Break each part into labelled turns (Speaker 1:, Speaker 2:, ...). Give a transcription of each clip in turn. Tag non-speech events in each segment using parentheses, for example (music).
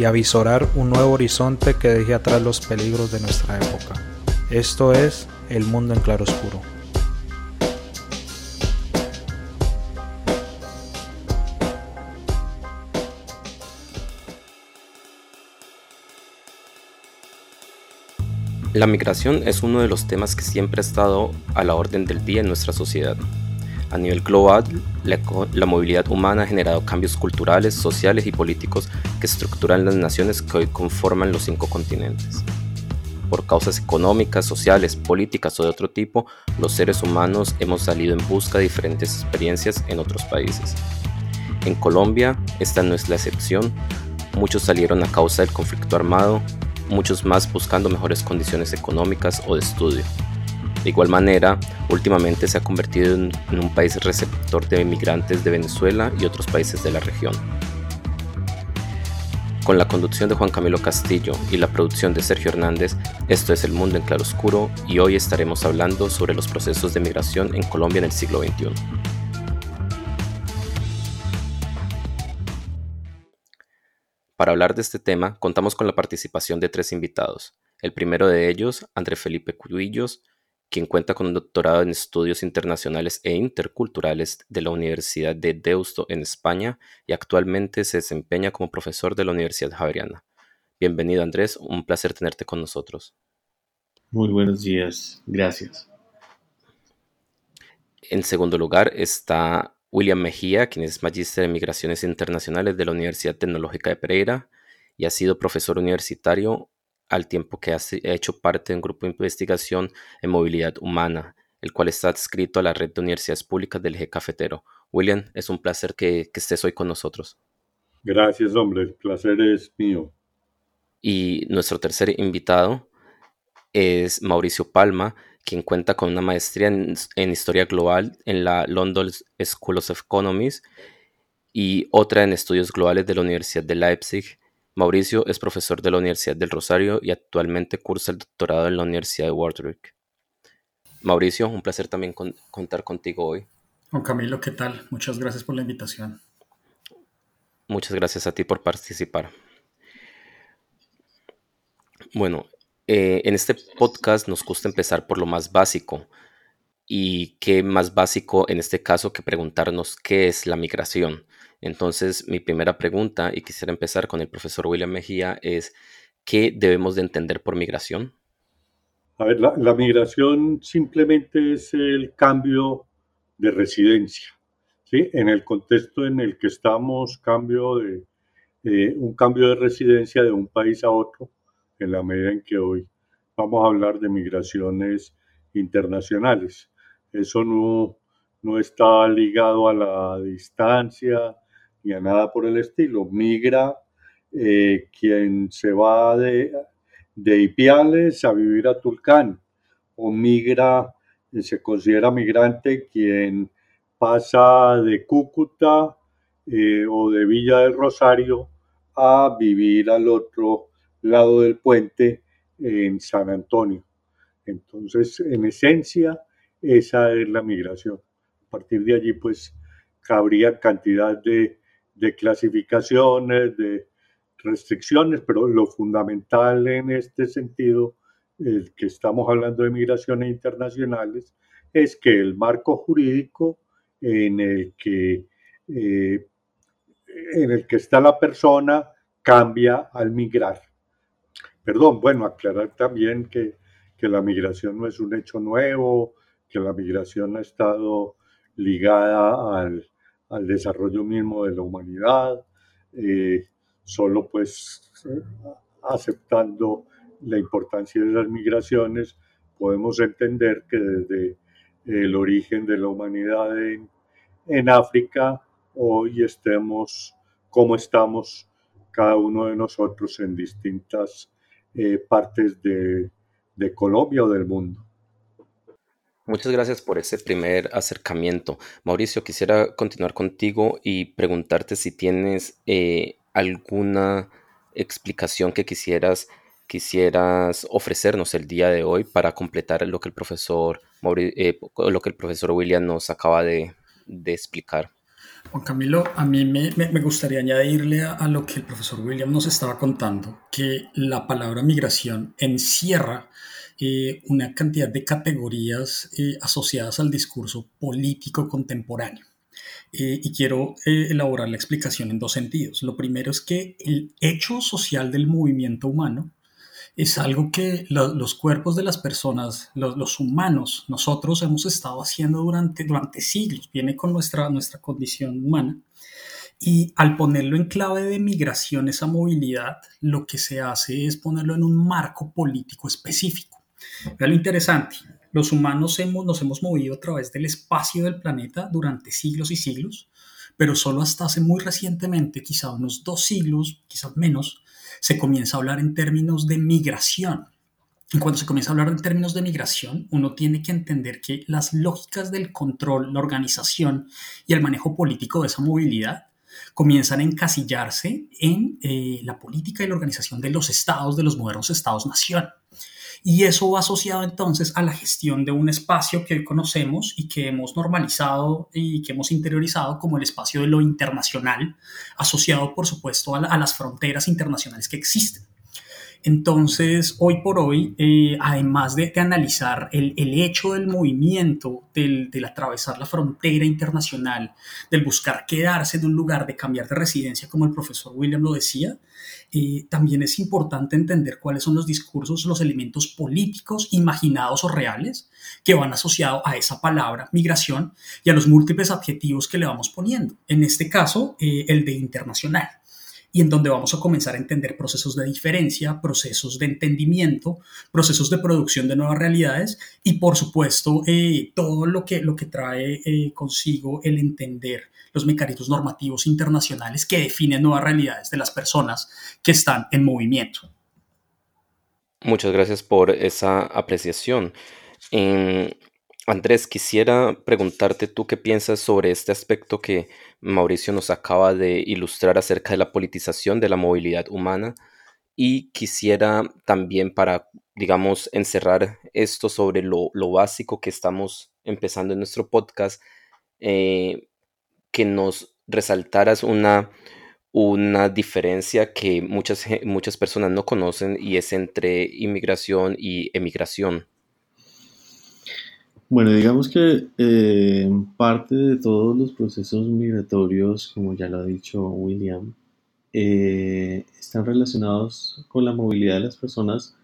Speaker 1: y avisorar un nuevo horizonte que deje atrás los peligros de nuestra época. Esto es El Mundo en Claroscuro.
Speaker 2: La migración es uno de los temas que siempre ha estado a la orden del día en nuestra sociedad. A nivel global, la, movilidad humana ha generado cambios culturales, sociales y políticos que estructuran las naciones que hoy conforman los cinco continentes. Por causas económicas, sociales, políticas o de otro tipo, los seres humanos hemos salido en busca de diferentes experiencias en otros países. En Colombia, esta no es la excepción. Muchos salieron a causa del conflicto armado, muchos más buscando mejores condiciones económicas o de estudio. De igual manera, últimamente se ha convertido en, un país receptor de inmigrantes de Venezuela y otros países de la región. Con la conducción de Juan Camilo Castillo y la producción de Sergio Hernández, esto es El Mundo en Claroscuro y hoy estaremos hablando sobre los procesos de migración en Colombia en el siglo XXI. Para hablar de este tema, contamos con la participación de tres invitados. El primero de ellos, André Felipe Cubillos, quien cuenta con un doctorado en estudios internacionales e interculturales de la Universidad de Deusto en España y actualmente se desempeña como profesor de la Universidad Javeriana. Bienvenido Andrés, un placer tenerte con nosotros.
Speaker 3: Muy buenos días, gracias.
Speaker 2: En segundo lugar está William Mejía, quien es magíster en Migraciones Internacionales de la Universidad Tecnológica de Pereira y ha sido profesor universitario al tiempo que ha hecho parte de un grupo de investigación en movilidad humana, el cual está adscrito a la red de universidades públicas del eje cafetero. William, es un placer que, que estés hoy con nosotros.
Speaker 4: Gracias, hombre, el placer es mío.
Speaker 2: Y nuestro tercer invitado es Mauricio Palma, quien cuenta con una maestría en, Historia Global en la London School of Economics y otra en Estudios Globales de la Universidad de Leipzig. Mauricio es profesor de la Universidad del Rosario y actualmente cursa el doctorado en la Universidad de Warwick. Mauricio, un placer también contar contigo hoy.
Speaker 5: Juan Camilo, ¿qué tal? Muchas gracias por la invitación.
Speaker 2: Muchas gracias a ti por participar. Bueno, eh, en este podcast nos gusta empezar por lo más básico. Y qué más básico en este caso que preguntarnos qué es la migración. Entonces, mi primera pregunta, y quisiera empezar con el profesor William Mejía, es ¿qué debemos de entender por migración?
Speaker 4: A ver, la, migración simplemente es el cambio de residencia. ¿sí? En el contexto en el que estamos, cambio de, eh, un cambio de residencia de un país a otro en la medida en que hoy vamos a hablar de migraciones internacionales. Eso no, no está ligado a la distancia ni a nada por el estilo. Migra eh, quien se va de, de Ipiales a vivir a Tulcán o migra, se considera migrante quien pasa de Cúcuta eh, o de Villa del Rosario a vivir al otro lado del puente en San Antonio. Entonces, en esencia, esa es la migración. A partir de allí, pues, cabría cantidad de, clasificaciones, de restricciones, pero lo fundamental en este sentido, el que estamos hablando de migraciones internacionales, es que el marco jurídico en el que, eh, en el que está la persona cambia al migrar. Perdón, bueno, aclarar también que, la migración no es un hecho nuevo, que la migración ha estado ligada al, desarrollo mismo de la humanidad, eh, solo pues aceptando la importancia de las migraciones, podemos entender que desde el origen de la humanidad en, en África, hoy estemos como estamos cada uno de nosotros en distintas eh, partes de, de Colombia o del mundo.
Speaker 2: Muchas gracias por ese primer acercamiento. Mauricio, quisiera continuar contigo y preguntarte si tienes eh, alguna explicación que quisieras, quisieras ofrecernos el día de hoy para completar lo que el profesor, eh, lo que el profesor William nos acaba de, explicar.
Speaker 5: Juan Camilo, a mí me, gustaría añadirle a, lo que el profesor William nos estaba contando, que la palabra migración encierra eh, una cantidad de categorías eh, asociadas al discurso político contemporáneo. Eh, y quiero elaborar la explicación en dos sentidos. Lo primero es que el hecho social del movimiento humano es algo que los cuerpos de las personas, los, humanos, nosotros hemos estado haciendo durante, durante siglos, viene con nuestra, nuestra condición humana. Y al ponerlo en clave de migración, esa movilidad, lo que se hace es ponerlo en un marco político específico. Vean lo interesante, los humanos hemos, nos hemos movido a través del espacio del planeta durante siglos y siglos, pero solo hasta hace muy recientemente, quizá unos dos siglos, quizás menos, se comienza a hablar en términos de migración. Y cuando se comienza a hablar en términos de migración, uno tiene que entender que las lógicas del control, la organización y el manejo político de esa movilidad comienzan a encasillarse en eh, la política y la organización de los estados, de los modernos estados-nación. Y eso va asociado entonces a la gestión de un espacio que hoy conocemos y que hemos normalizado y que hemos interiorizado como el espacio de lo internacional, asociado por supuesto a, las fronteras internacionales que existen. Entonces, hoy por hoy, eh, además de, analizar el, hecho del movimiento, del, del, atravesar la frontera internacional, del buscar quedarse en un lugar, de cambiar de residencia, como el profesor William lo decía, eh, también es importante entender cuáles son los discursos, los elementos políticos, imaginados o reales, que van asociados a esa palabra migración y a los múltiples adjetivos que le vamos poniendo. En este caso, eh, el de internacional y en donde vamos a comenzar a entender procesos de diferencia, procesos de entendimiento, procesos de producción de nuevas realidades y por supuesto eh, todo lo que, lo que trae eh, consigo el entender los mecanismos normativos internacionales que definen nuevas realidades de las personas que están en movimiento.
Speaker 2: Muchas gracias por esa apreciación. Andrés, quisiera preguntarte tú qué piensas sobre este aspecto que Mauricio nos acaba de ilustrar acerca de la politización de la movilidad humana y quisiera también para, digamos, encerrar esto sobre lo, básico que estamos empezando en nuestro podcast, eh, que nos resaltaras una, una diferencia que muchas, muchas personas no conocen y es entre inmigración y emigración.
Speaker 3: Bueno, digamos que eh, parte de todos los procesos migratorios, como ya lo ha dicho William, eh, están relacionados con la movilidad de las personas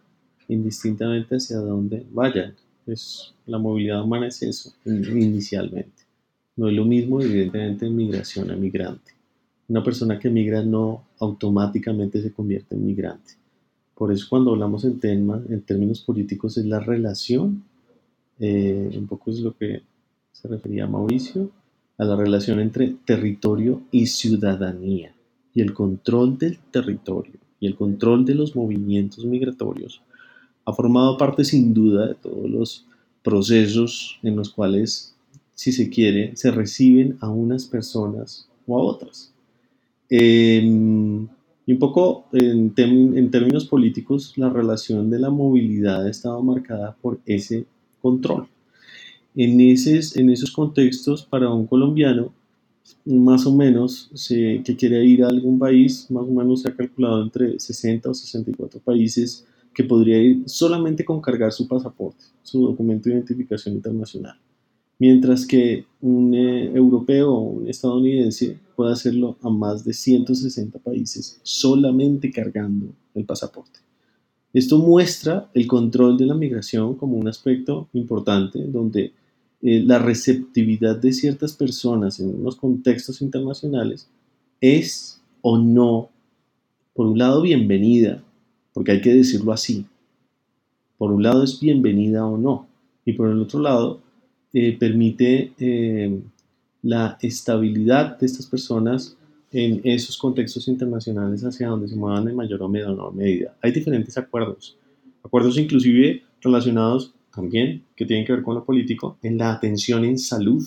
Speaker 3: indistintamente hacia dónde vayan. Es, la movilidad humana es eso, inicialmente. No es lo mismo, evidentemente, en migración a migrante. Una persona que migra no automáticamente se convierte en migrante. Por eso cuando hablamos en, tema, en términos políticos es la relación eh, un poco es lo que se refería Mauricio, a la relación entre territorio y ciudadanía y el control del territorio y el control de los movimientos migratorios ha formado parte sin duda de todos los procesos en los cuales, si se quiere, se reciben a unas personas o a otras. Em, y un poco en, en, términos políticos, la relación de la movilidad ha estado marcada por ese control. En, esos, en esos contextos, para un colombiano, más o menos, que quiere ir a algún país, más o menos se ha calculado entre 60 o 64 países que podría ir solamente con cargar su pasaporte, su documento de identificación internacional. Mientras que un eh, europeo o un estadounidense puede hacerlo a más de 160 países solamente cargando el pasaporte. Esto muestra el control de la migración como un aspecto importante donde eh, la receptividad de ciertas personas en unos contextos internacionales es o no, por un lado, bienvenida, porque hay que decirlo así. Por un lado es bienvenida o no, y por el otro lado eh, permite eh, la estabilidad de estas personas en esos contextos internacionales hacia donde se muevan en mayor o menor medida. Hay diferentes acuerdos, acuerdos inclusive relacionados también que tienen que ver con lo político, en la atención en salud,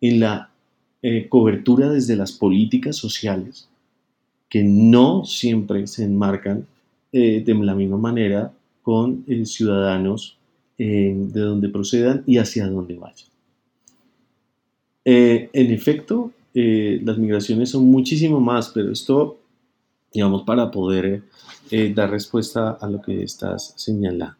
Speaker 3: en la eh, cobertura desde las políticas sociales, que no siempre se enmarcan eh, de la misma manera con eh, ciudadanos de donde procedan y hacia donde vayan. en efecto, las migraciones son muchísimo más, pero esto, digamos, para poder dar respuesta a lo que estás señalando.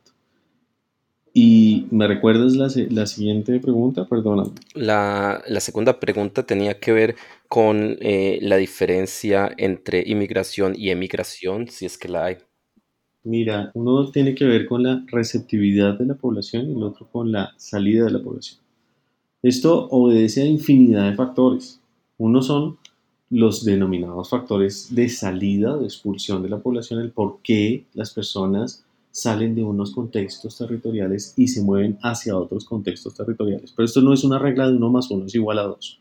Speaker 3: Y me recuerdas la, la siguiente pregunta, perdona.
Speaker 2: La, la, segunda pregunta tenía que ver con eh, la diferencia entre inmigración y emigración, si es que la hay.
Speaker 3: Mira, uno tiene que ver con la receptividad de la población y el otro con la salida de la población. Esto obedece a infinidad de factores. Uno son los denominados factores de salida o de expulsión de la población, el por qué las personas salen de unos contextos territoriales y se mueven hacia otros contextos territoriales. Pero esto no es una regla de uno más uno es igual a dos.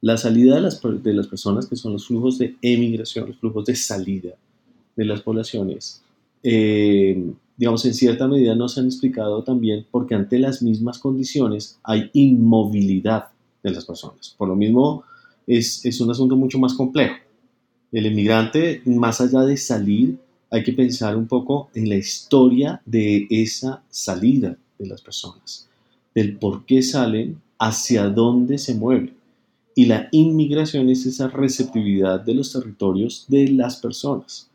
Speaker 3: La salida de las, de las personas, que son los flujos de emigración, los flujos de salida de las poblaciones, eh, digamos, en cierta medida nos han explicado también porque ante las mismas condiciones hay inmovilidad de las personas. Por lo mismo, es, es un asunto mucho más complejo. El emigrante, más allá de salir, hay que pensar un poco en la historia de esa salida de las personas, del por qué salen, hacia dónde se mueven. Y la inmigración es esa receptividad de los territorios de las personas.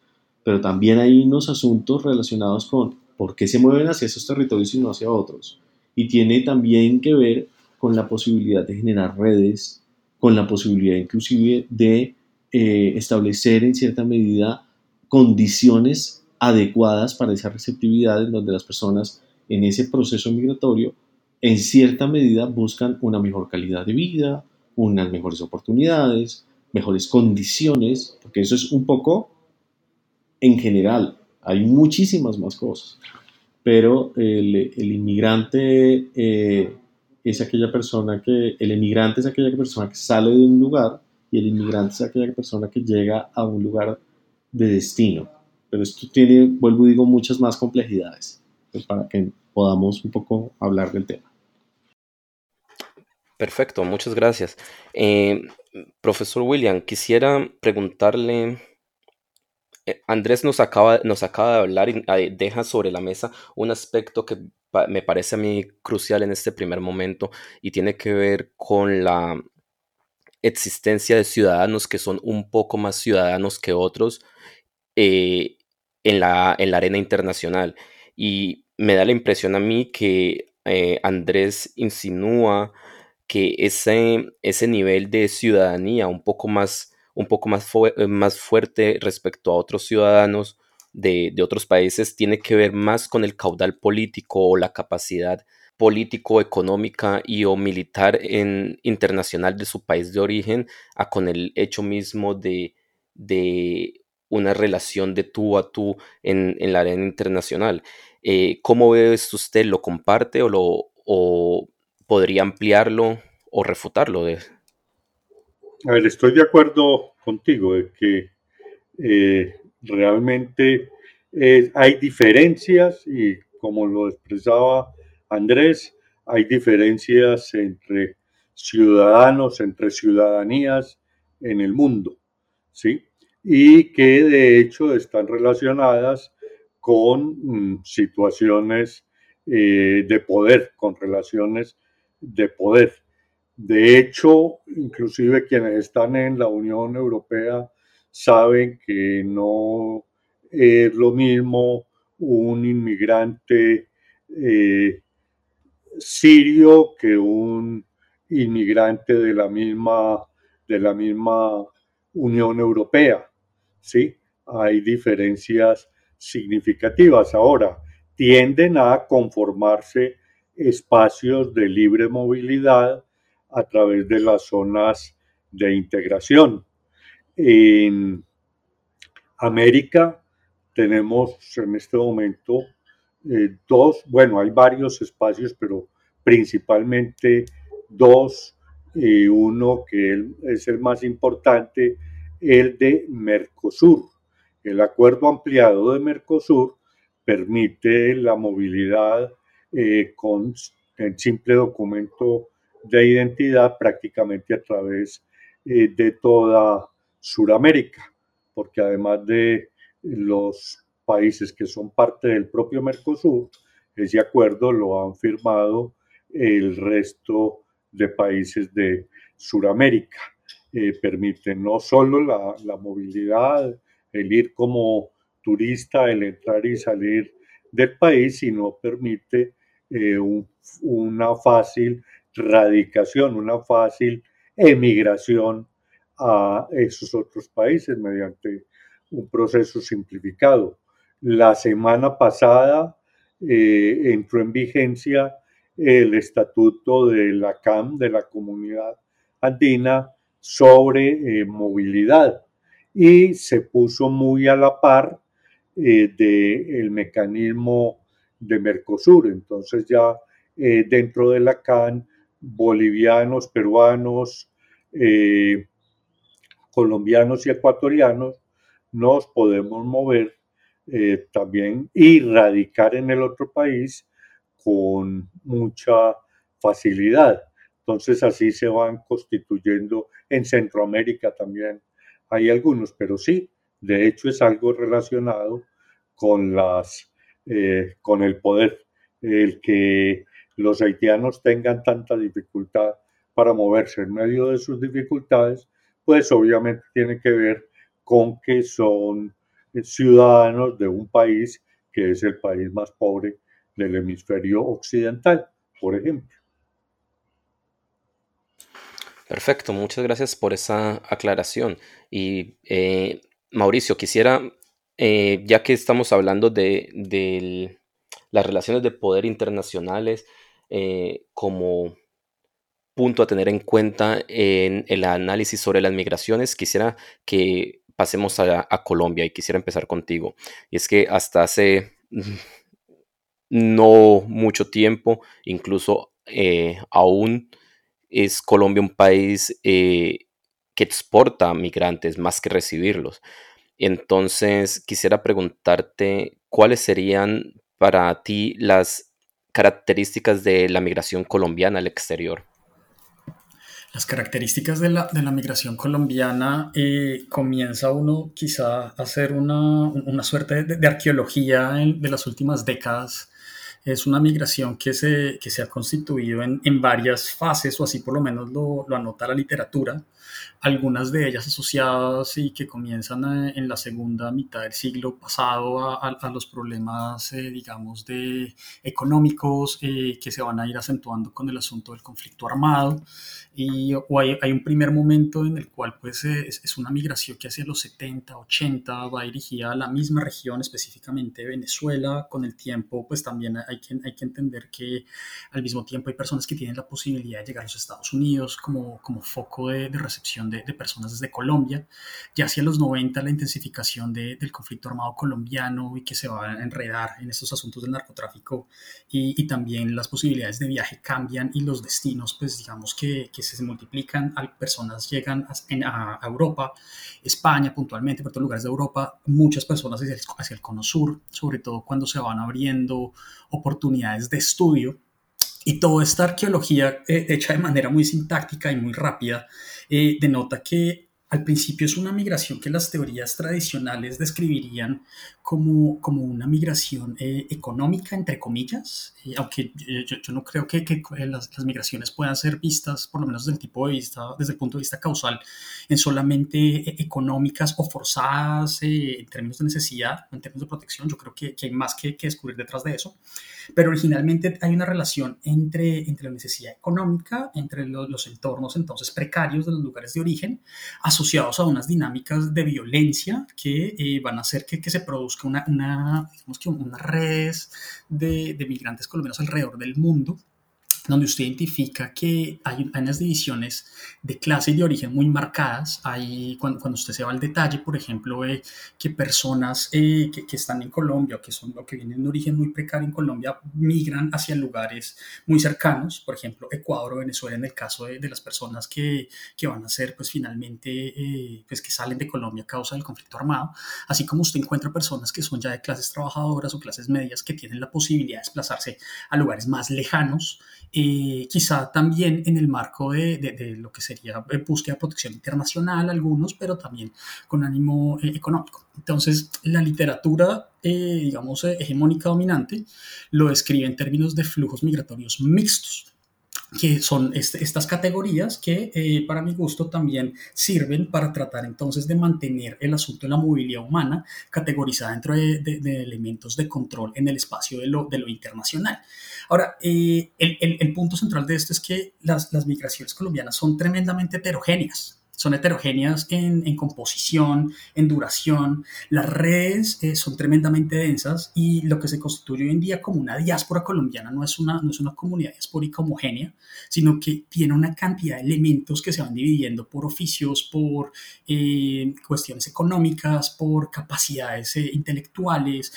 Speaker 3: Pero también hay unos asuntos relacionados con por qué se mueven hacia esos territorios y no hacia otros. Y tiene también que ver con la posibilidad de generar redes, con la posibilidad inclusive de eh, establecer en cierta medida condiciones adecuadas para esa receptividad en donde las personas en ese proceso migratorio en cierta medida buscan una mejor calidad de vida, unas mejores oportunidades, mejores condiciones, porque eso es un poco en general, hay muchísimas más cosas, pero el, inmigrante eh, es aquella persona que, el emigrante es aquella persona que sale de un lugar y el inmigrante es aquella persona que llega a un lugar de destino. Pero esto tiene, vuelvo y digo, muchas más complejidades pues, para que podamos un poco hablar del tema.
Speaker 2: Perfecto, muchas gracias. Eh, profesor William, quisiera preguntarle, eh, Andrés nos acaba, nos acaba de hablar y eh, deja sobre la mesa un aspecto que me parece a mí crucial en este primer momento y tiene que ver con la existencia de ciudadanos que son un poco más ciudadanos que otros eh, en, la, en la arena internacional. Y me da la impresión a mí que eh, Andrés insinúa que ese, ese nivel de ciudadanía un poco más, un poco más, más fuerte respecto a otros ciudadanos de, de, otros países tiene que ver más con el caudal político o la capacidad político, económica y o militar en, internacional de su país de origen a con el hecho mismo de, de una relación de tú a tú en, la arena internacional. Eh, ¿Cómo ve usted? ¿Lo comparte o, lo, o podría ampliarlo o refutarlo? De...
Speaker 4: A ver, estoy de acuerdo contigo de que eh, realmente hay diferencias y como lo expresaba Andrés, hay diferencias entre ciudadanos, entre ciudadanías en el mundo, ¿sí? y que de hecho están relacionadas con mm, situaciones eh, de poder, con relaciones de poder. De hecho, inclusive quienes están en la Unión Europea saben que no es lo mismo un inmigrante eh, sirio que un inmigrante de la misma, de la misma Unión Europea. ¿sí? Hay diferencias significativas. Ahora, tienden a conformarse espacios de libre movilidad a través de las zonas de integración. En América tenemos en este momento eh, dos, bueno, hay varios espacios, pero principalmente dos. y uno que es el más importante el de Mercosur. El acuerdo ampliado de Mercosur permite la movilidad eh, con el simple documento de identidad prácticamente a través eh, de toda Sudamérica, porque además de los países que son parte del propio Mercosur, ese acuerdo lo han firmado el resto de países de Sudamérica. Eh, permite no solo la, la, movilidad, el ir como turista, el entrar y salir del país, sino permite eh, una fácil radicación, una fácil emigración a esos otros países mediante un proceso simplificado. La semana pasada eh, entró en vigencia el estatuto de la CAM, de la Comunidad Andina, sobre eh, movilidad y se puso muy a la par eh, del mecanismo de Mercosur. Entonces ya dentro de la CAN, bolivianos, peruanos, colombianos y ecuatorianos nos podemos mover también y radicar en el otro país con mucha facilidad. Entonces así se van constituyendo en Centroamérica también. Hay algunos, pero sí, de hecho es algo relacionado con, las, eh, con el poder. El que los haitianos tengan tanta dificultad para moverse en medio de sus dificultades, pues obviamente tiene que ver con que son ciudadanos de un país que es el país más pobre del hemisferio occidental, por ejemplo.
Speaker 2: Perfecto, muchas gracias por esa aclaración. Y eh, Mauricio, quisiera, eh, ya que estamos hablando de, las relaciones de poder internacionales eh, como punto a tener en cuenta en el análisis sobre las migraciones, quisiera que pasemos a, Colombia y quisiera empezar contigo. Y es que hasta hace no mucho tiempo, incluso aún es Colombia un país eh, que exporta migrantes más que recibirlos. Entonces, quisiera preguntarte cuáles serían para ti las características de la migración colombiana al exterior.
Speaker 5: Las características de la, migración colombiana eh, comienza uno quizá a hacer una, suerte de, arqueología de las últimas décadas. Es una migración que se, que se ha constituido en, en, varias fases, o así por lo menos lo, lo, anota la literatura, algunas de ellas asociadas y que comienzan eh, en la segunda mitad del siglo pasado a, a, los problemas, eh, digamos, de económicos eh, que se van a ir acentuando con el asunto del conflicto armado. Y hay, hay, un primer momento en el cual pues, es, es, una migración que hacia los 70, 80 va dirigida a la misma región, específicamente Venezuela. Con el tiempo, pues también hay que, hay que entender que al mismo tiempo hay personas que tienen la posibilidad de llegar a los Estados Unidos como, como foco de, de recepción de, personas desde Colombia. Ya hacia los 90 la intensificación de, del conflicto armado colombiano y que se va a enredar en estos asuntos del narcotráfico y, también las posibilidades de viaje cambian y los destinos, pues digamos que, que se multiplican, personas llegan a, Europa, España puntualmente, por todos lugares de Europa, muchas personas hacia el, hacia el cono sur, sobre todo cuando se van abriendo oportunidades de estudio y toda esta arqueología eh, hecha de manera muy sintáctica y muy rápida eh, denota que al principio es una migración que las teorías tradicionales describirían como, como una migración eh, económica, entre comillas, aunque yo, yo, no creo que, que las, migraciones puedan ser vistas, por lo menos desde el, tipo de vista, desde el punto de vista causal, en solamente económicas o forzadas en términos de necesidad, en términos de protección. Yo creo que, que hay más que, que descubrir detrás de eso pero originalmente hay una relación entre, entre la necesidad económica, entre los, los entornos entonces precarios de los lugares de origen, asociados a unas dinámicas de violencia que eh, van a hacer que, se produzca una, una, digamos que una red de, de migrantes colombianos alrededor del mundo donde usted identifica que hay, unas divisiones de clase y de origen muy marcadas. Hay, cuando, cuando usted se va al detalle, por ejemplo, eh, que personas eh, que, que, están en Colombia o que, son, o que vienen de origen muy precario en Colombia migran hacia lugares muy cercanos, por ejemplo, Ecuador o Venezuela, en el caso de, de las personas que, que, van a ser, pues finalmente, eh, pues que salen de Colombia a causa del conflicto armado, así como usted encuentra personas que son ya de clases trabajadoras o clases medias que tienen la posibilidad de desplazarse a lugares más lejanos eh, quizá también en el marco de, de, lo que sería eh, búsqueda de protección internacional, algunos, pero también con ánimo eh, económico. Entonces, la literatura, digamos, hegemónica dominante, lo describe en términos de flujos migratorios mixtos que son este, estas categorías que eh, para mi gusto también sirven para tratar entonces de mantener el asunto de la movilidad humana categorizada dentro de, elementos de control en el espacio de lo, internacional. Ahora, eh, el, punto central de esto es que las migraciones colombianas son tremendamente heterogéneas son heterogéneas en, composición, en duración. Las redes eh, son tremendamente densas y lo que se constituye hoy en día como una diáspora colombiana no es una, no es una comunidad diaspórica homogénea, sino que tiene una cantidad de elementos que se van dividiendo por oficios, por eh, cuestiones económicas, por capacidades eh, intelectuales,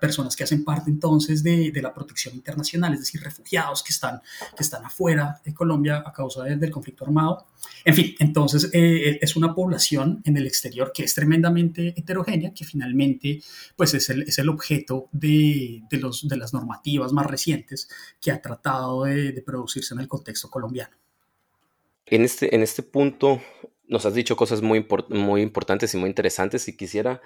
Speaker 5: personas que hacen parte entonces de, de, la protección internacional, es decir, refugiados que están, que están afuera de Colombia a causa del conflicto armado. En fin, entonces eh, es una población en el exterior que es tremendamente heterogénea, que finalmente pues es el, es el objeto de, de, los, de las normativas más recientes que ha tratado de, producirse en el contexto colombiano.
Speaker 2: En este, en este punto nos has dicho cosas muy, muy importantes y muy interesantes y quisiera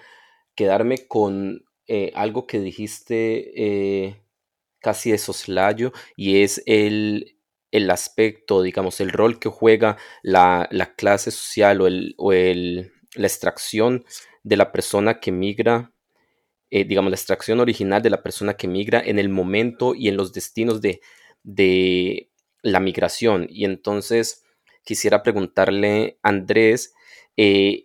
Speaker 2: quedarme con eh, algo que dijiste eh, casi de soslayo y es el, el aspecto, digamos, el rol que juega la, clase social o, el, o el, la extracción de la persona que migra, eh, digamos, la extracción original de la persona que migra en el momento y en los destinos de, de la migración. Y entonces quisiera preguntarle, Andrés, eh,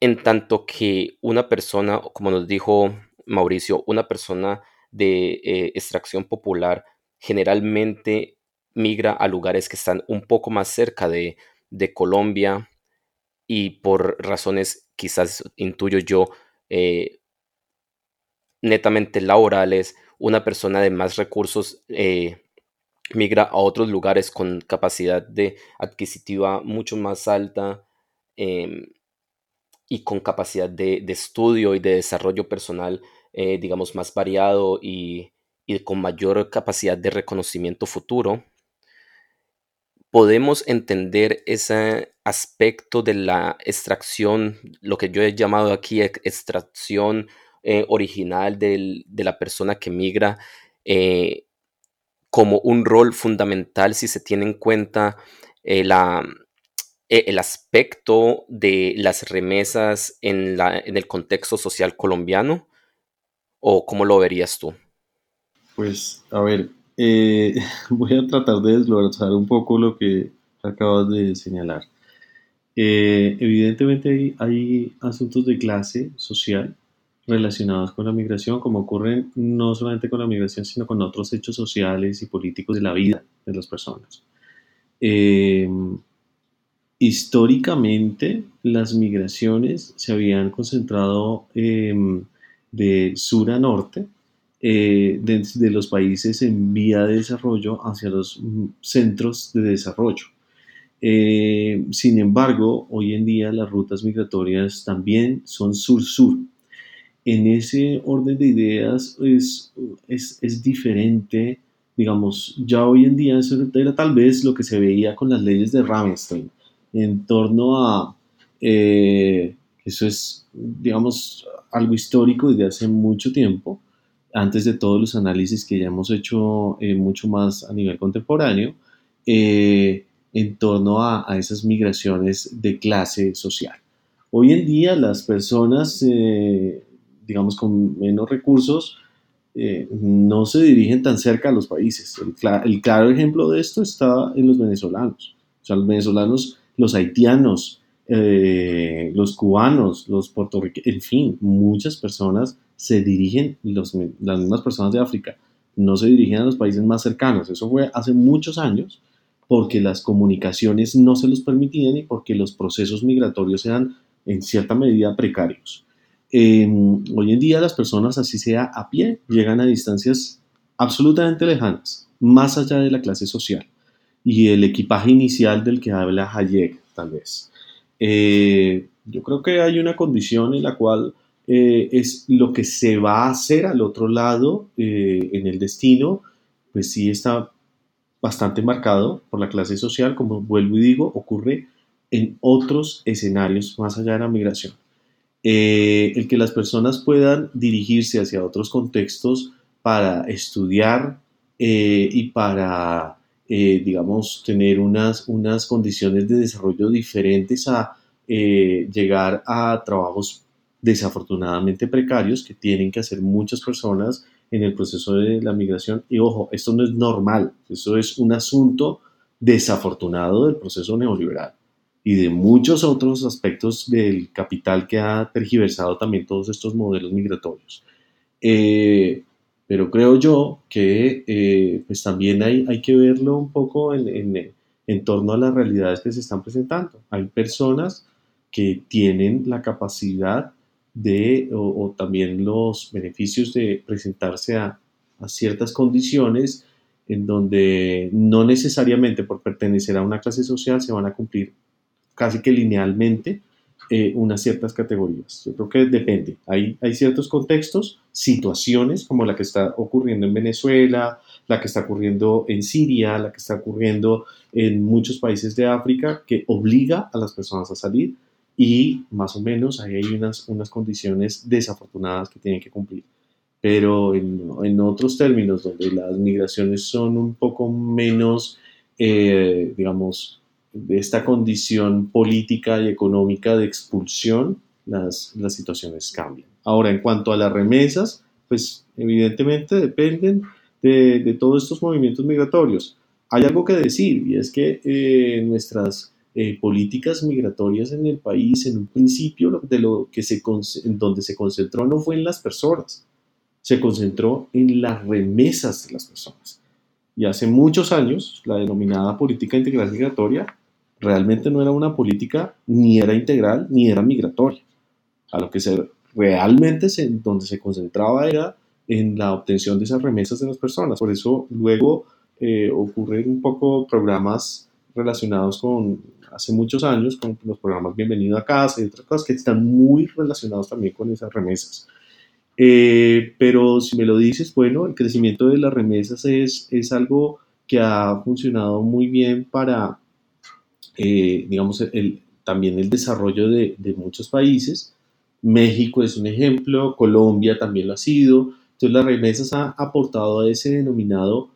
Speaker 2: en tanto que una persona, como nos dijo Mauricio, una persona de eh, extracción popular generalmente migra a lugares que están un poco más cerca de, Colombia y por razones quizás intuyo yo eh, netamente laborales, una persona de más recursos eh, migra a otros lugares con capacidad de adquisitiva mucho más alta em, y con capacidad de, estudio y de desarrollo personal, eh, digamos, más variado y, y con mayor capacidad de reconocimiento futuro podemos entender ese aspecto de la extracción, lo que yo he llamado aquí extracción eh, original de la persona que migra, eh, como un rol fundamental si se tiene en cuenta eh, el aspecto de las remesas en, en el contexto social colombiano? ¿O cómo lo verías tú?
Speaker 3: Pues, a ver, eh, (laughs) voy a tratar de desglosar un poco lo que acabas de señalar. Eh, evidentemente hay, asuntos de clase social relacionados con la migración, como ocurren no solamente con la migración, sino con otros hechos sociales y políticos de la vida de las personas. Eh, históricamente, las migraciones se habían concentrado de sur a norte, eh, de, los países en vía de desarrollo hacia los mm, centros de desarrollo. Eh, sin embargo, hoy en día las rutas migratorias también son sur-sur. En ese orden de ideas es, es, diferente, digamos, ya hoy en día eso era tal vez lo que se veía con las leyes de Rammstein en torno a, eh, eso es, digamos, algo histórico desde hace mucho tiempo, antes de todos los análisis que ya hemos hecho eh, mucho más a nivel contemporáneo, eh, en torno a, esas migraciones de clase social. Hoy en día las personas, eh, digamos, con menos recursos, no se dirigen tan cerca a los países. El, el, claro ejemplo de esto está en los venezolanos. O sea, los venezolanos, los haitianos, los cubanos, los puertorriqueños, en fin, muchas personas se dirigen, las mismas personas de África, no se dirigían a los países más cercanos. Eso fue hace muchos años porque las comunicaciones no se los permitían y porque los procesos migratorios eran en cierta medida precarios. Em, hoy en día las personas, así sea a pie, llegan a distancias absolutamente lejanas, más allá de la clase social y el equipaje inicial del que habla Hayek, tal vez. Eh, yo creo que hay una condición en la cual eh, es lo que se va a hacer al otro lado eh, en el destino, pues sí está bastante marcado por la clase social, como vuelvo y digo, ocurre en otros escenarios más allá de la migración. el que las personas puedan dirigirse hacia otros contextos para estudiar y para eh, digamos, tener unas, unas condiciones de desarrollo diferentes a eh, llegar a trabajos desafortunadamente precarios que tienen que hacer muchas personas en el proceso de la migración. Y ojo, esto no es normal, eso es un asunto desafortunado del proceso neoliberal y de muchos otros aspectos del capital que ha tergiversado también todos estos modelos migratorios. Eh, pero creo yo que eh, pues también hay, hay que verlo un poco en, en, torno a las realidades que se están presentando. Hay personas que tienen la capacidad de, o, también los beneficios de presentarse a, ciertas condiciones en donde no necesariamente por pertenecer a una clase social se van a cumplir casi que linealmente eh, unas ciertas categorías. Yo creo que depende. Hay, hay ciertos contextos, situaciones como la que está ocurriendo en Venezuela, la que está ocurriendo en Siria, la que está ocurriendo en muchos países de África, que obliga a las personas a salir y más o menos ahí hay unas, unas condiciones desafortunadas que tienen que cumplir. Pero en, en otros términos, donde las migraciones son un poco menos, eh, digamos, de esta condición política y económica de expulsión, las, las situaciones cambian. Ahora, en cuanto a las remesas, pues evidentemente dependen de, de todos estos movimientos migratorios. Hay algo que decir y es que eh, nuestras eh, políticas migratorias en el país, en un principio, de lo que se, en donde se concentró no fue en las personas, se concentró en las remesas de las personas. Y hace muchos años, la denominada política integral migratoria realmente no era una política ni era integral ni era migratoria. A lo que se, realmente se, donde se concentraba era en la obtención de esas remesas de las personas. Por eso luego eh, ocurren un poco programas relacionados con hace muchos años, con los programas Bienvenido a Casa y otras cosas que están muy relacionados también con esas remesas. Eh, pero si me lo dices, bueno, el crecimiento de las remesas es, es algo que ha funcionado muy bien para eh, digamos, el, también el desarrollo de, muchos países. México es un ejemplo, Colombia también lo ha sido. Entonces las remesas han aportado a ese denominado,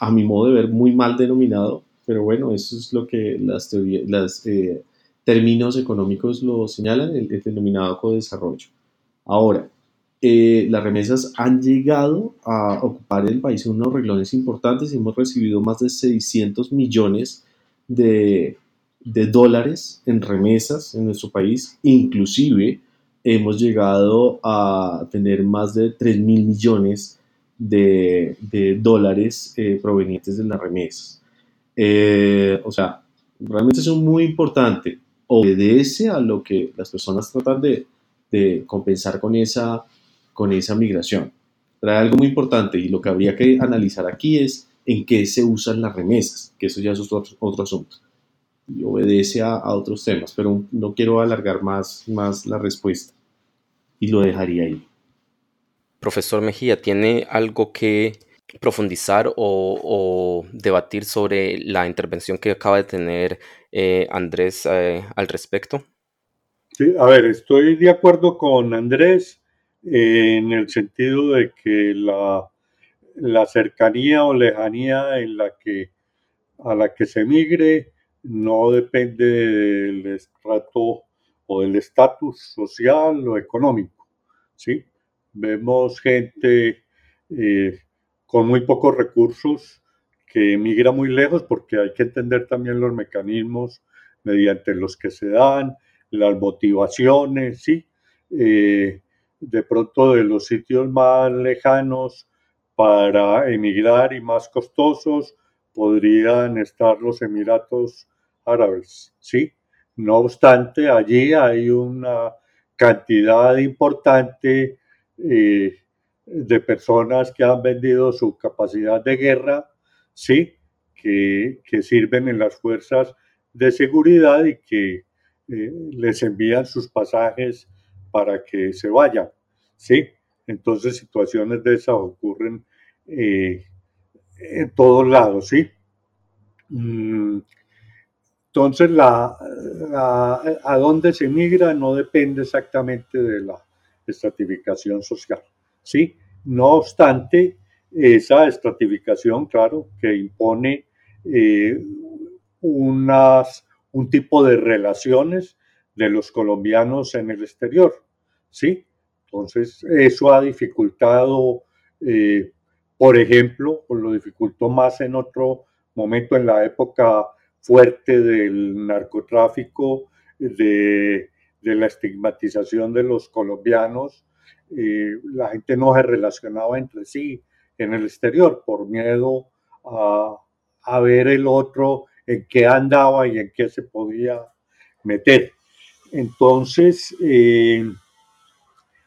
Speaker 3: a mi modo de ver, muy mal denominado, pero bueno, eso es lo que las teorías, los eh, términos económicos lo señalan, el, denominado co-desarrollo. Ahora, eh, las remesas han llegado a ocupar el país unos reglones importantes y hemos recibido más de 600 millones de, dólares en remesas en nuestro país, inclusive hemos llegado a tener más de 3 mil millones de, dólares eh, provenientes de las remesas. Eh, o sea, realmente es muy importante. Obedece a lo que las personas tratan de, compensar con esa, con esa migración. Trae algo muy importante y lo que habría que analizar aquí es en qué se usan las remesas, que eso ya es otro, otro asunto y obedece a, otros temas, pero no quiero alargar más, más la respuesta y lo dejaría ahí.
Speaker 2: Profesor Mejía, ¿tiene algo que profundizar o, debatir sobre la intervención que acaba de tener eh, Andrés eh, al respecto?
Speaker 4: Sí, a ver, estoy de acuerdo con Andrés en el sentido de que la la cercanía o lejanía en la que, a la que se migre no depende del estrato o del estatus social o económico. ¿sí? Vemos gente eh, con muy pocos recursos que migra muy lejos porque hay que entender también los mecanismos mediante los que se dan, las motivaciones, ¿sí? Eh, de pronto de los sitios más lejanos para emigrar y más costosos podrían estar los Emiratos Árabes, ¿sí? No obstante, allí hay una cantidad importante eh, de personas que han vendido su capacidad de guerra, sí, que, sirven en las fuerzas de seguridad y que eh, les envían sus pasajes para que se vayan, sí. Entonces situaciones de esas ocurren eh, en todos lados, sí. Mm, entonces, la, a dónde se migra no depende exactamente de la estratificación social. ¿Sí? No obstante, esa estratificación, claro, que impone eh, unas, un tipo de relaciones de los colombianos en el exterior. ¿sí? Entonces, eso ha dificultado, eh, por ejemplo, lo dificultó más en otro momento en la época fuerte del narcotráfico, de, la estigmatización de los colombianos. La gente no se relacionaba entre sí en el exterior por miedo a, ver el otro en qué andaba y en qué se podía meter. Entonces, eh,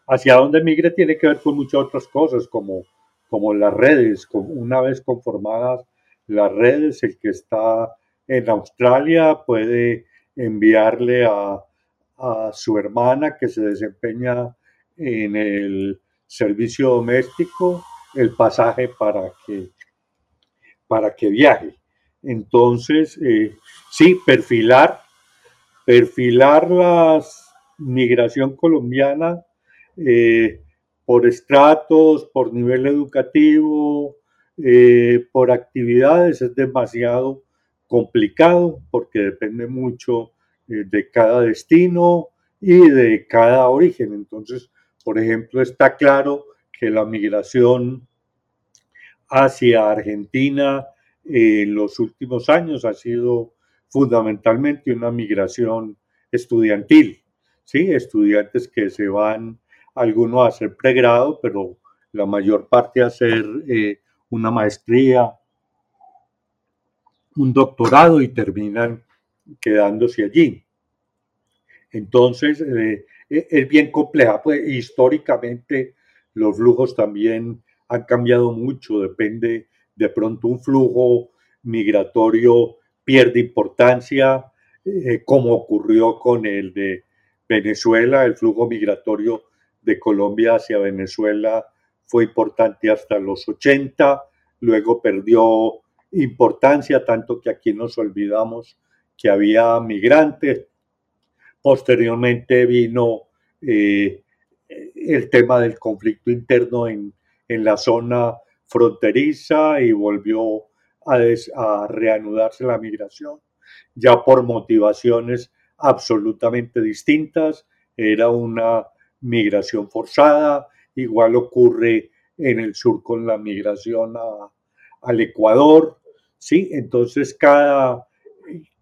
Speaker 4: hacia dónde migre tiene que ver con muchas otras cosas, como, como las redes. Una vez conformadas las redes, el que está en Australia puede enviarle a, su hermana que se desempeña en el servicio doméstico el pasaje para que, para que viaje. Entonces, eh, sí, perfilar, perfilar la migración colombiana eh, por estratos, por nivel educativo, eh, por actividades es demasiado complicado porque depende mucho de cada destino y de cada origen. Entonces, por ejemplo, está claro que la migración hacia Argentina en los últimos años ha sido fundamentalmente una migración estudiantil, ¿sí? Estudiantes que se van, algunos a hacer pregrado, pero la mayor parte a hacer eh, una maestría un doctorado y terminan quedándose allí. Entonces, eh, es bien compleja. Pues, históricamente, los flujos también han cambiado mucho. Depende, de pronto, un flujo migratorio pierde importancia, eh, como ocurrió con el de Venezuela. El flujo migratorio de Colombia hacia Venezuela fue importante hasta los 80, luego perdió importancia, tanto que aquí nos olvidamos que había migrantes. Posteriormente vino eh, el tema del conflicto interno en, la zona fronteriza y volvió a, a reanudarse la migración, ya por motivaciones absolutamente distintas. Era una migración forzada, igual ocurre en el sur con la migración al Ecuador, ¿sí? Entonces cada,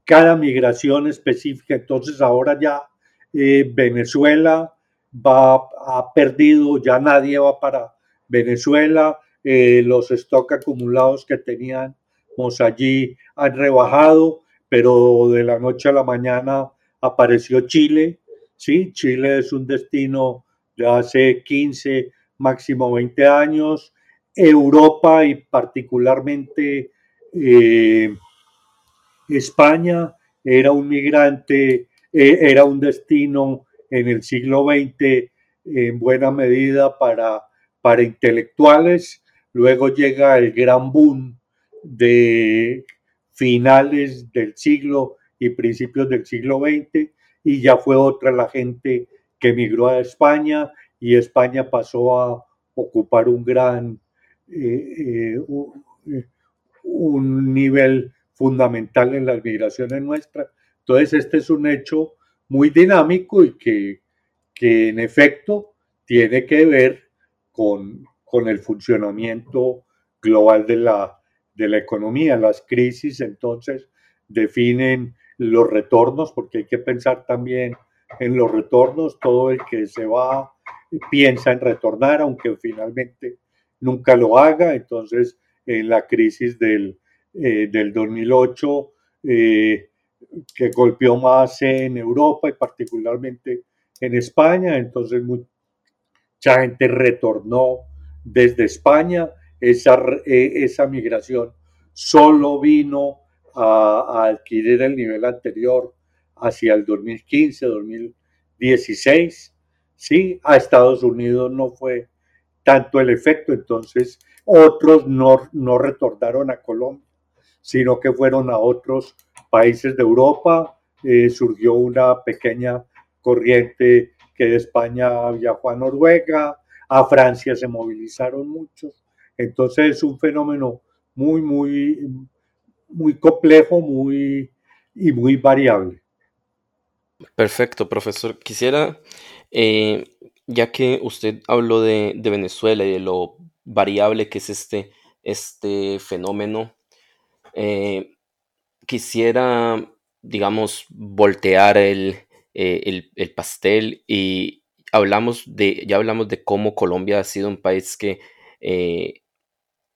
Speaker 4: cada migración específica, entonces ahora ya eh, Venezuela va, ha perdido, ya nadie va para Venezuela, eh, los stock acumulados que teníamos allí han rebajado, pero de la noche a la mañana apareció Chile, ¿sí? Chile es un destino de hace 15, máximo 20 años, Europa y particularmente eh, España era un migrante, eh, era un destino en el siglo XX en buena medida para, para intelectuales. Luego llega el gran boom de finales del siglo y principios del siglo XX y ya fue otra la gente que emigró a España y España pasó a ocupar un gran, eh, un nivel fundamental en las migraciones nuestras. Entonces, este es un hecho muy dinámico y que, que en efecto tiene que ver con, con el funcionamiento global de la, de la economía. Las crisis entonces definen los retornos, porque hay que pensar también en los retornos. Todo el que se va piensa en retornar, aunque finalmente nunca lo haga. Entonces, en la crisis del, del 2008, que golpeó más en Europa y particularmente en España, entonces mucha gente retornó desde España, esa, esa migración solo vino a, adquirir el nivel anterior hacia el 2015, 2016, ¿sí? A Estados Unidos no fue tanto el efecto, entonces otros no, no retornaron a Colombia, sino que fueron a otros países de Europa, eh, surgió una pequeña corriente que de España viajó a Noruega, a Francia se movilizaron muchos, entonces es un fenómeno muy, muy, muy complejo muy, y muy variable.
Speaker 2: Perfecto, profesor. Quisiera, eh, ya que usted habló de, Venezuela y de lo variable que es este, este fenómeno, eh, quisiera, digamos, voltear el, eh, el, pastel y hablamos de, ya hablamos de cómo Colombia ha sido un país que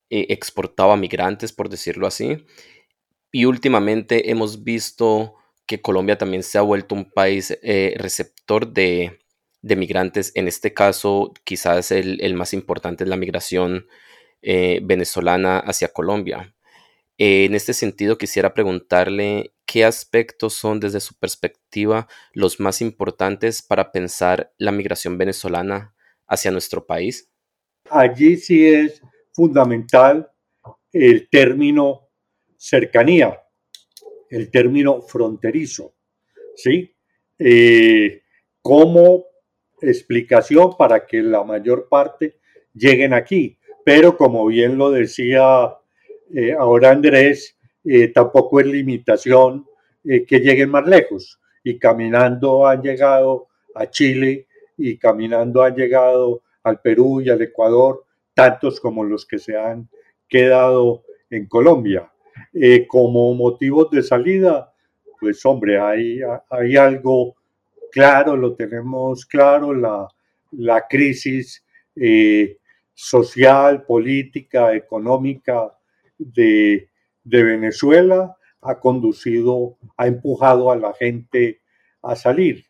Speaker 2: exportaba migrantes, por decirlo así, y últimamente hemos visto que Colombia también se ha vuelto un país eh, receptor de, migrantes. En este caso, quizás el, más importante es la migración eh, venezolana hacia Colombia. En este sentido, quisiera preguntarle qué aspectos son desde su perspectiva los más importantes para pensar la migración venezolana hacia nuestro país.
Speaker 4: Allí sí es fundamental el término cercanía, el término fronterizo, ¿sí? Eh, como explicación para que la mayor parte lleguen aquí. Pero como bien lo decía eh, ahora Andrés, eh, tampoco es limitación que lleguen más lejos. Y caminando han llegado a Chile y caminando han llegado al Perú y al Ecuador, tantos como los que se han quedado en Colombia. Eh, como motivos de salida, pues hombre, hay, hay algo claro, lo tenemos claro, la, la crisis eh, social, política, económica de, de Venezuela ha conducido, ha empujado a la gente a salir.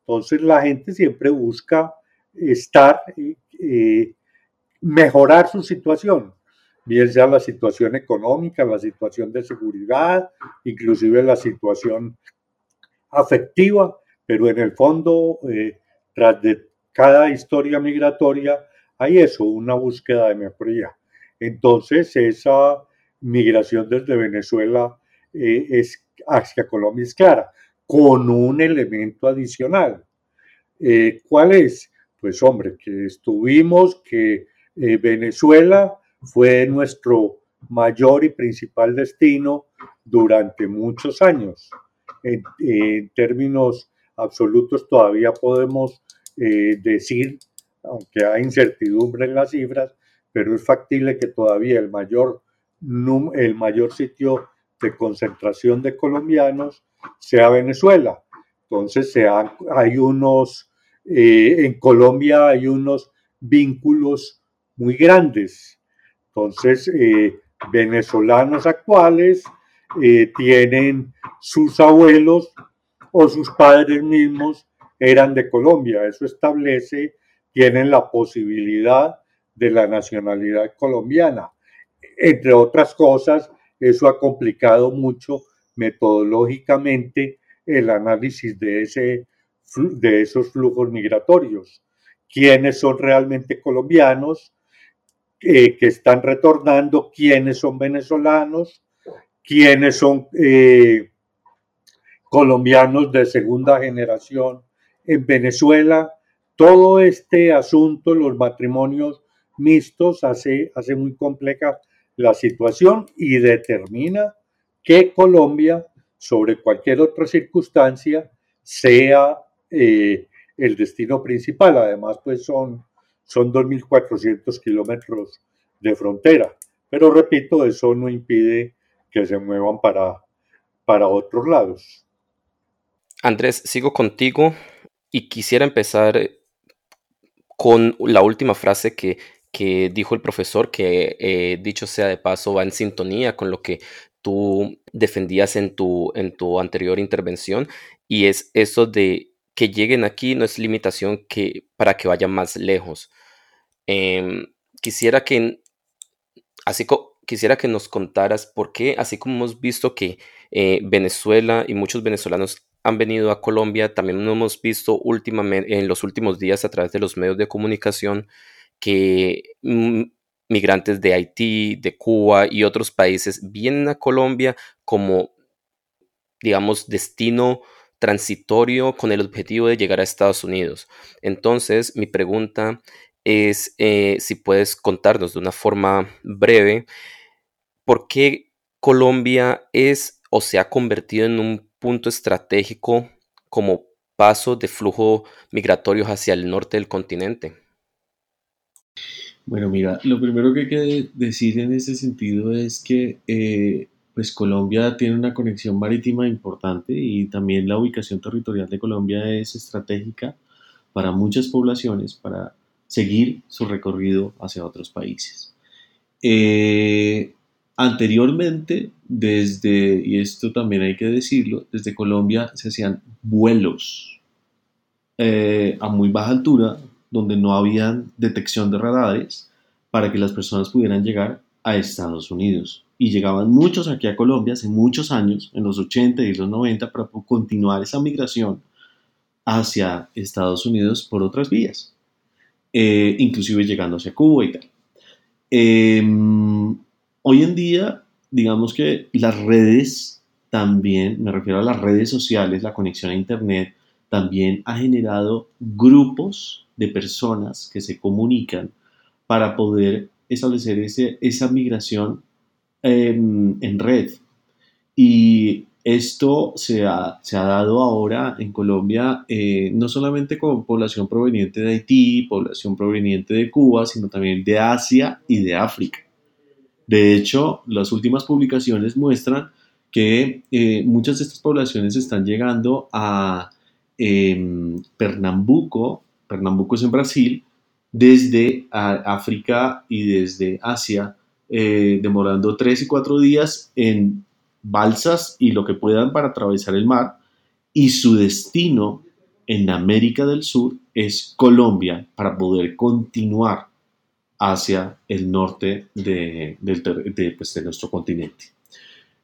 Speaker 4: Entonces la gente siempre busca estar, eh, mejorar su situación bien sea la situación económica, la situación de seguridad, inclusive la situación afectiva, pero en el fondo, eh, tras de cada historia migratoria, hay eso, una búsqueda de mejoría. Entonces, esa migración desde Venezuela eh, es, hacia Colombia es clara, con un elemento adicional. Eh, ¿Cuál es? Pues hombre, que estuvimos, que Venezuela fue nuestro mayor y principal destino durante muchos años. En, términos absolutos todavía podemos eh, decir, aunque hay incertidumbre en las cifras, pero es factible que todavía el mayor, el mayor sitio de concentración de colombianos sea Venezuela. Entonces hay unos, eh, en Colombia hay unos vínculos muy grandes entonces, eh, venezolanos actuales eh, tienen sus abuelos o sus padres mismos eran de Colombia. Eso establece, tienen la posibilidad de la nacionalidad colombiana. Entre otras cosas, eso ha complicado mucho metodológicamente el análisis de, ese, de esos flujos migratorios. ¿Quiénes son realmente colombianos? que están retornando, quiénes son venezolanos, quiénes son eh, colombianos de segunda generación en Venezuela. Todo este asunto, los matrimonios mixtos, hace, hace muy compleja la situación y determina que Colombia, sobre cualquier otra circunstancia, sea eh, el destino principal. Además, pues son son 2.400 kilómetros de frontera. Pero repito, eso no impide que se muevan para, para otros lados.
Speaker 2: Andrés, sigo contigo y quisiera empezar con la última frase que, que dijo el profesor, que eh, dicho sea de paso va en sintonía con lo que tú defendías en tu, en tu anterior intervención, y es eso de que lleguen aquí no es limitación que, para que vayan más lejos. Em, quisiera que, así quisiera que nos contaras por qué, así como hemos visto que eh, Venezuela y muchos venezolanos han venido a Colombia, también hemos visto últimamente, en los últimos días a través de los medios de comunicación que mm, migrantes de Haití, de Cuba y otros países vienen a Colombia como, digamos, destino transitorio con el objetivo de llegar a Estados Unidos. Entonces, mi pregunta es eh, si puedes contarnos de una forma breve por qué Colombia es o se ha convertido en un punto estratégico como paso de flujo migratorio hacia el norte del continente.
Speaker 3: Bueno, mira, lo primero que hay que decir en ese sentido es que eh, pues Colombia tiene una conexión marítima importante y también la ubicación territorial de Colombia es estratégica para muchas poblaciones, para seguir su recorrido hacia otros países. Eh, anteriormente, desde, y esto también hay que decirlo, desde Colombia se hacían vuelos eh, a muy baja altura, donde no había detección de radares, para que las personas pudieran llegar a Estados Unidos. Y llegaban muchos aquí a Colombia hace muchos años, en los 80 y los 90, para continuar esa migración hacia Estados Unidos por otras vías. Eh, inclusive llegando hacia Cuba y tal. Em, hoy en día, digamos que las redes también, me refiero a las redes sociales, la conexión a Internet, también ha generado grupos de personas que se comunican para poder establecer ese, esa migración em, en red. Y esto se ha, dado ahora en Colombia eh, no solamente con población proveniente de Haití, población proveniente de Cuba, sino también de Asia y de África. De hecho, las últimas publicaciones muestran que eh, muchas de estas poblaciones están llegando a em, Pernambuco, Pernambuco es en Brasil, desde África y desde Asia, eh, demorando tres y cuatro días en balsas y lo que puedan para atravesar el mar y su destino en América del Sur es Colombia para poder continuar hacia el norte de, pues, de, nuestro continente.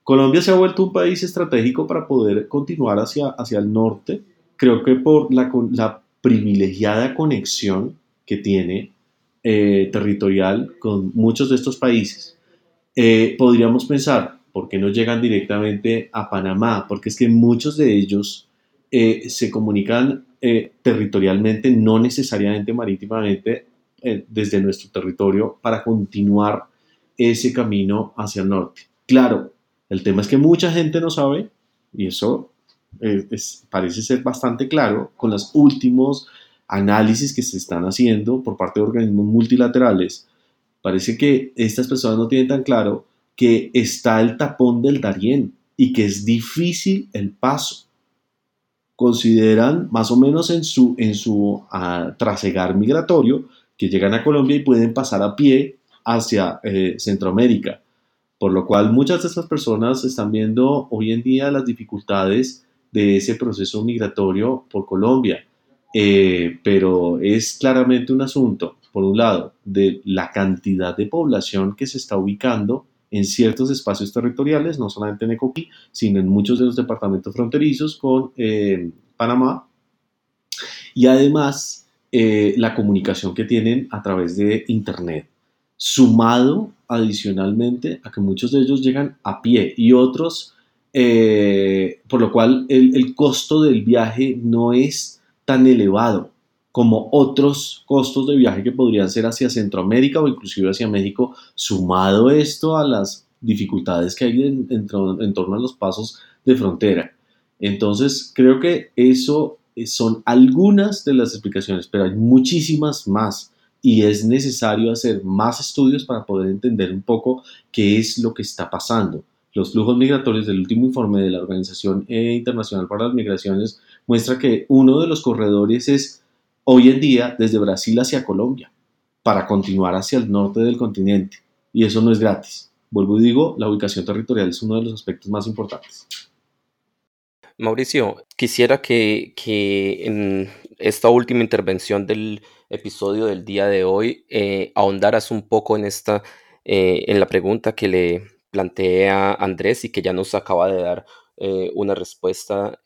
Speaker 3: Colombia se ha vuelto un país estratégico para poder continuar hacia, hacia el norte, creo que por la, la privilegiada conexión que tiene eh, territorial con muchos de estos países. Eh, podríamos pensar, ¿Por qué no llegan directamente a Panamá? Porque es que muchos de ellos eh, se comunican eh, territorialmente, no necesariamente marítimamente, eh, desde nuestro territorio para continuar ese camino hacia el norte. Claro, el tema es que mucha gente no sabe, y eso parece ser bastante claro con los últimos análisis que se están haciendo por parte de organismos multilaterales. Parece que estas personas no tienen tan claro que está el tapón del Darién y que es difícil el paso. Consideran más o menos en su, en su ah, trasegar migratorio que llegan a Colombia y pueden pasar a pie hacia eh, Centroamérica. Por lo cual muchas de estas personas están viendo hoy en día las dificultades de ese proceso migratorio por Colombia. Eh, pero es claramente un asunto, por un lado, de la cantidad de población que se está ubicando en ciertos espacios territoriales, no solamente en Ecoquí, sino en muchos de los departamentos fronterizos con eh, Panamá. Y además, eh, la comunicación que tienen a través de Internet, sumado adicionalmente a que muchos de ellos llegan a pie y otros, eh, por lo cual el, costo del viaje no es tan elevado como otros costos de viaje que podrían ser hacia Centroamérica o inclusive hacia México, sumado esto a las dificultades que hay en, torno a los pasos de frontera. Entonces, creo que eso eh, son algunas de las explicaciones, pero hay muchísimas más y es necesario hacer más estudios para poder entender un poco qué es lo que está pasando. Los flujos migratorios del último informe de la Organización eh, Internacional para las Migraciones muestra que uno de los corredores es hoy en día desde Brasil hacia Colombia. para continuar hacia el norte del continente. Y eso no es gratis. Vuelvo y digo, la ubicación territorial es uno de los aspectos más importantes.
Speaker 2: Mauricio, quisiera que, en esta última intervención del episodio del día de hoy eh, ahondaras un poco en esta, eh, en la pregunta que le planteé a Andrés y que ya nos acaba de dar eh, una respuesta.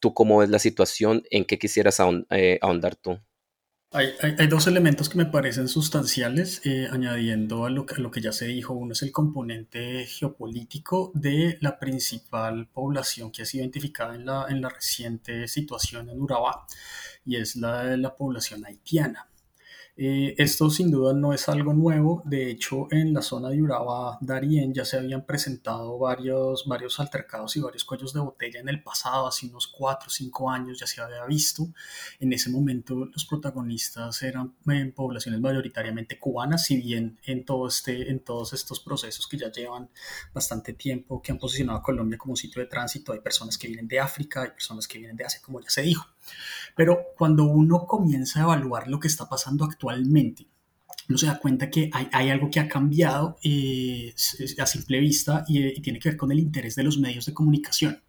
Speaker 2: ¿Tú cómo ves la situación? ¿En qué quisieras ahondar tú?
Speaker 5: Hay, dos elementos que me parecen sustanciales, eh, añadiendo a lo, que, lo que ya se dijo. Uno es el componente geopolítico de la principal población que ha sido identificada en la, en la reciente situación en Urabá, y es la, la población haitiana. Eh, esto sin duda no es algo nuevo, de hecho en la zona de Urabá, Darien, ya se habían presentado varios, varios altercados y varios cuellos de botella en el pasado, hace unos 4 o 5 años ya se había visto. En ese momento los protagonistas eran en poblaciones mayoritariamente cubanas, si bien en, todo este, en todos estos procesos que ya llevan bastante tiempo, que han posicionado a Colombia como sitio de tránsito, hay personas que vienen de África, hay personas que vienen de Asia, como ya se dijo. Pero cuando uno comienza a evaluar lo que está pasando actualmente, uno se da cuenta que hay, algo que ha cambiado eh, a simple vista y, tiene que ver con el interés de los medios de comunicación.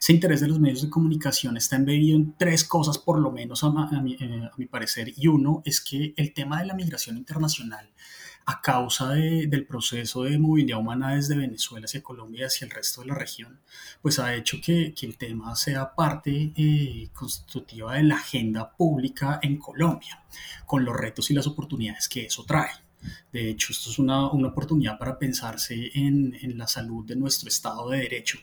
Speaker 5: Ese interés de los medios de comunicación está embebido en tres cosas, por lo menos a, mi, eh, a mi parecer, y uno es que el tema de la migración internacional a causa del proceso de movilidad humana desde Venezuela hacia Colombia y hacia el resto de la región, pues ha hecho que, el tema sea parte eh, constitutiva de la agenda pública en Colombia, con los retos y las oportunidades que eso trae. De hecho, esto es una, oportunidad para pensarse en, la salud de nuestro Estado de Derecho,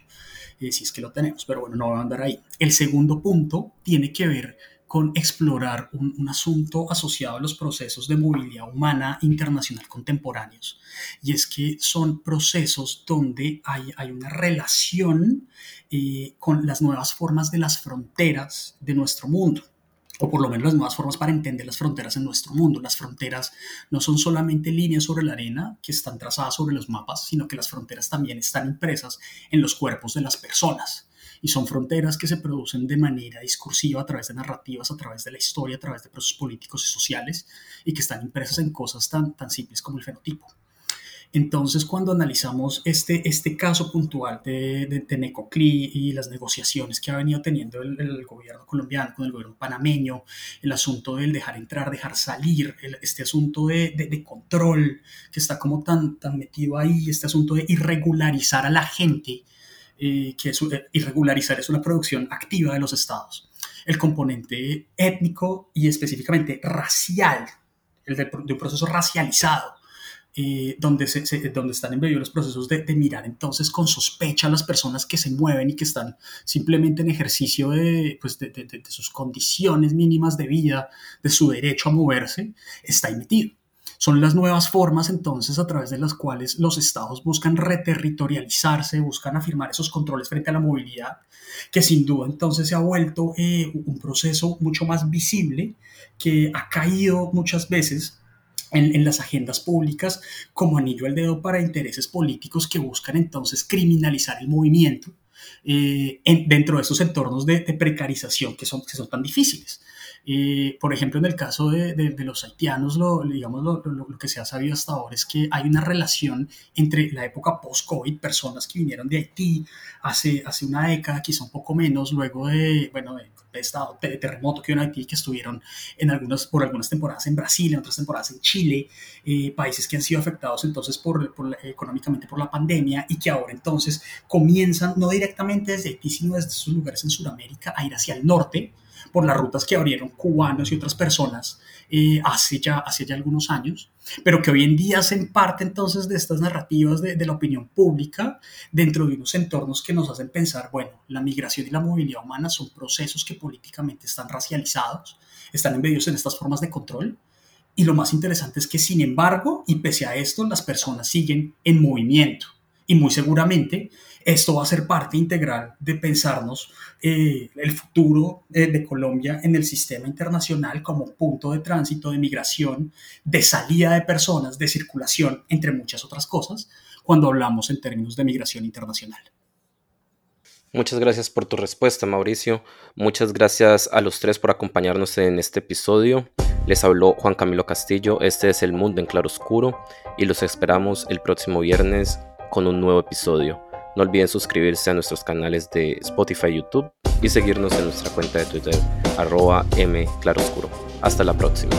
Speaker 5: eh, si es que lo tenemos, pero bueno, no va a andar ahí. El segundo punto tiene que ver con explorar un, asunto asociado a los procesos de movilidad humana internacional contemporáneos. Y es que son procesos donde hay, hay una relación eh, con las nuevas formas de las fronteras de nuestro mundo o por lo menos las nuevas formas para entender las fronteras en nuestro mundo. Las fronteras no son solamente líneas sobre la arena que están trazadas sobre los mapas, sino que las fronteras también están impresas en los cuerpos de las personas y son fronteras que se producen de manera discursiva a través de narrativas, a través de la historia, a través de procesos políticos y sociales y que están impresas en cosas tan, tan simples como el fenotipo. Entonces, cuando analizamos este, este caso puntual de, de, y las negociaciones que ha venido teniendo el, gobierno colombiano con el gobierno panameño, el asunto del dejar entrar, dejar salir, este asunto de, de, control que está como tan, tan metido ahí, este asunto de irregularizar a la gente que es, eh, irregularizar es una producción activa de los estados. El componente étnico y específicamente racial, el de, un proceso racializado, eh, donde, se, donde están embebidos los procesos de, mirar entonces con sospecha a las personas que se mueven y que están simplemente en ejercicio de, pues de, de sus condiciones mínimas de vida, de su derecho a moverse, está ahí metido. Son las nuevas formas entonces a través de las cuales los estados buscan reterritorializarse, buscan afirmar esos controles frente a la movilidad, que sin duda entonces se ha vuelto eh, un proceso mucho más visible, que ha caído muchas veces en, las agendas públicas como anillo al dedo para intereses políticos que buscan entonces criminalizar el movimiento eh, dentro de esos entornos de, precarización que son, que son tan difíciles. Eh, por ejemplo, en el caso de, de, los haitianos, lo, digamos, lo, lo, que se ha sabido hasta ahora es que hay una relación entre la época post-COVID, personas que vinieron de Haití hace, hace una década, quizá un poco menos, luego de, bueno, de, estado de terremoto que hubo en Haití, que estuvieron en algunas, por algunas temporadas en Brasil, en otras temporadas en Chile, eh, países que han sido afectados entonces por, por, económicamente por la pandemia y que ahora entonces comienzan, no directamente desde Haití, sino desde esos lugares en Sudamérica, a ir hacia el norte, por las rutas que abrieron cubanos y otras personas eh, hace, ya, hace ya algunos años, pero que hoy en día hacen parte entonces de estas narrativas de, de, la opinión pública dentro de unos entornos que nos hacen pensar, bueno, la migración y la movilidad humana son procesos que políticamente están racializados, están embebidos en estas formas de control. Y lo más interesante es que, sin embargo, y pese a esto, las personas siguen en movimiento. Y muy seguramente esto va a ser parte integral de pensarnos eh, el futuro eh, de Colombia en el sistema internacional como punto de tránsito, de migración, de salida de personas, de circulación, entre muchas otras cosas, cuando hablamos en términos de migración internacional.
Speaker 2: Muchas gracias por tu respuesta, Mauricio. Muchas gracias a los tres por acompañarnos en este episodio. Les habló Juan Camilo Castillo, este es El Mundo en Claroscuro y los esperamos el próximo viernes con un nuevo episodio. No olviden suscribirse a nuestros canales de Spotify YouTube y seguirnos en nuestra cuenta de Twitter arroba mclaroscuro. Hasta la próxima.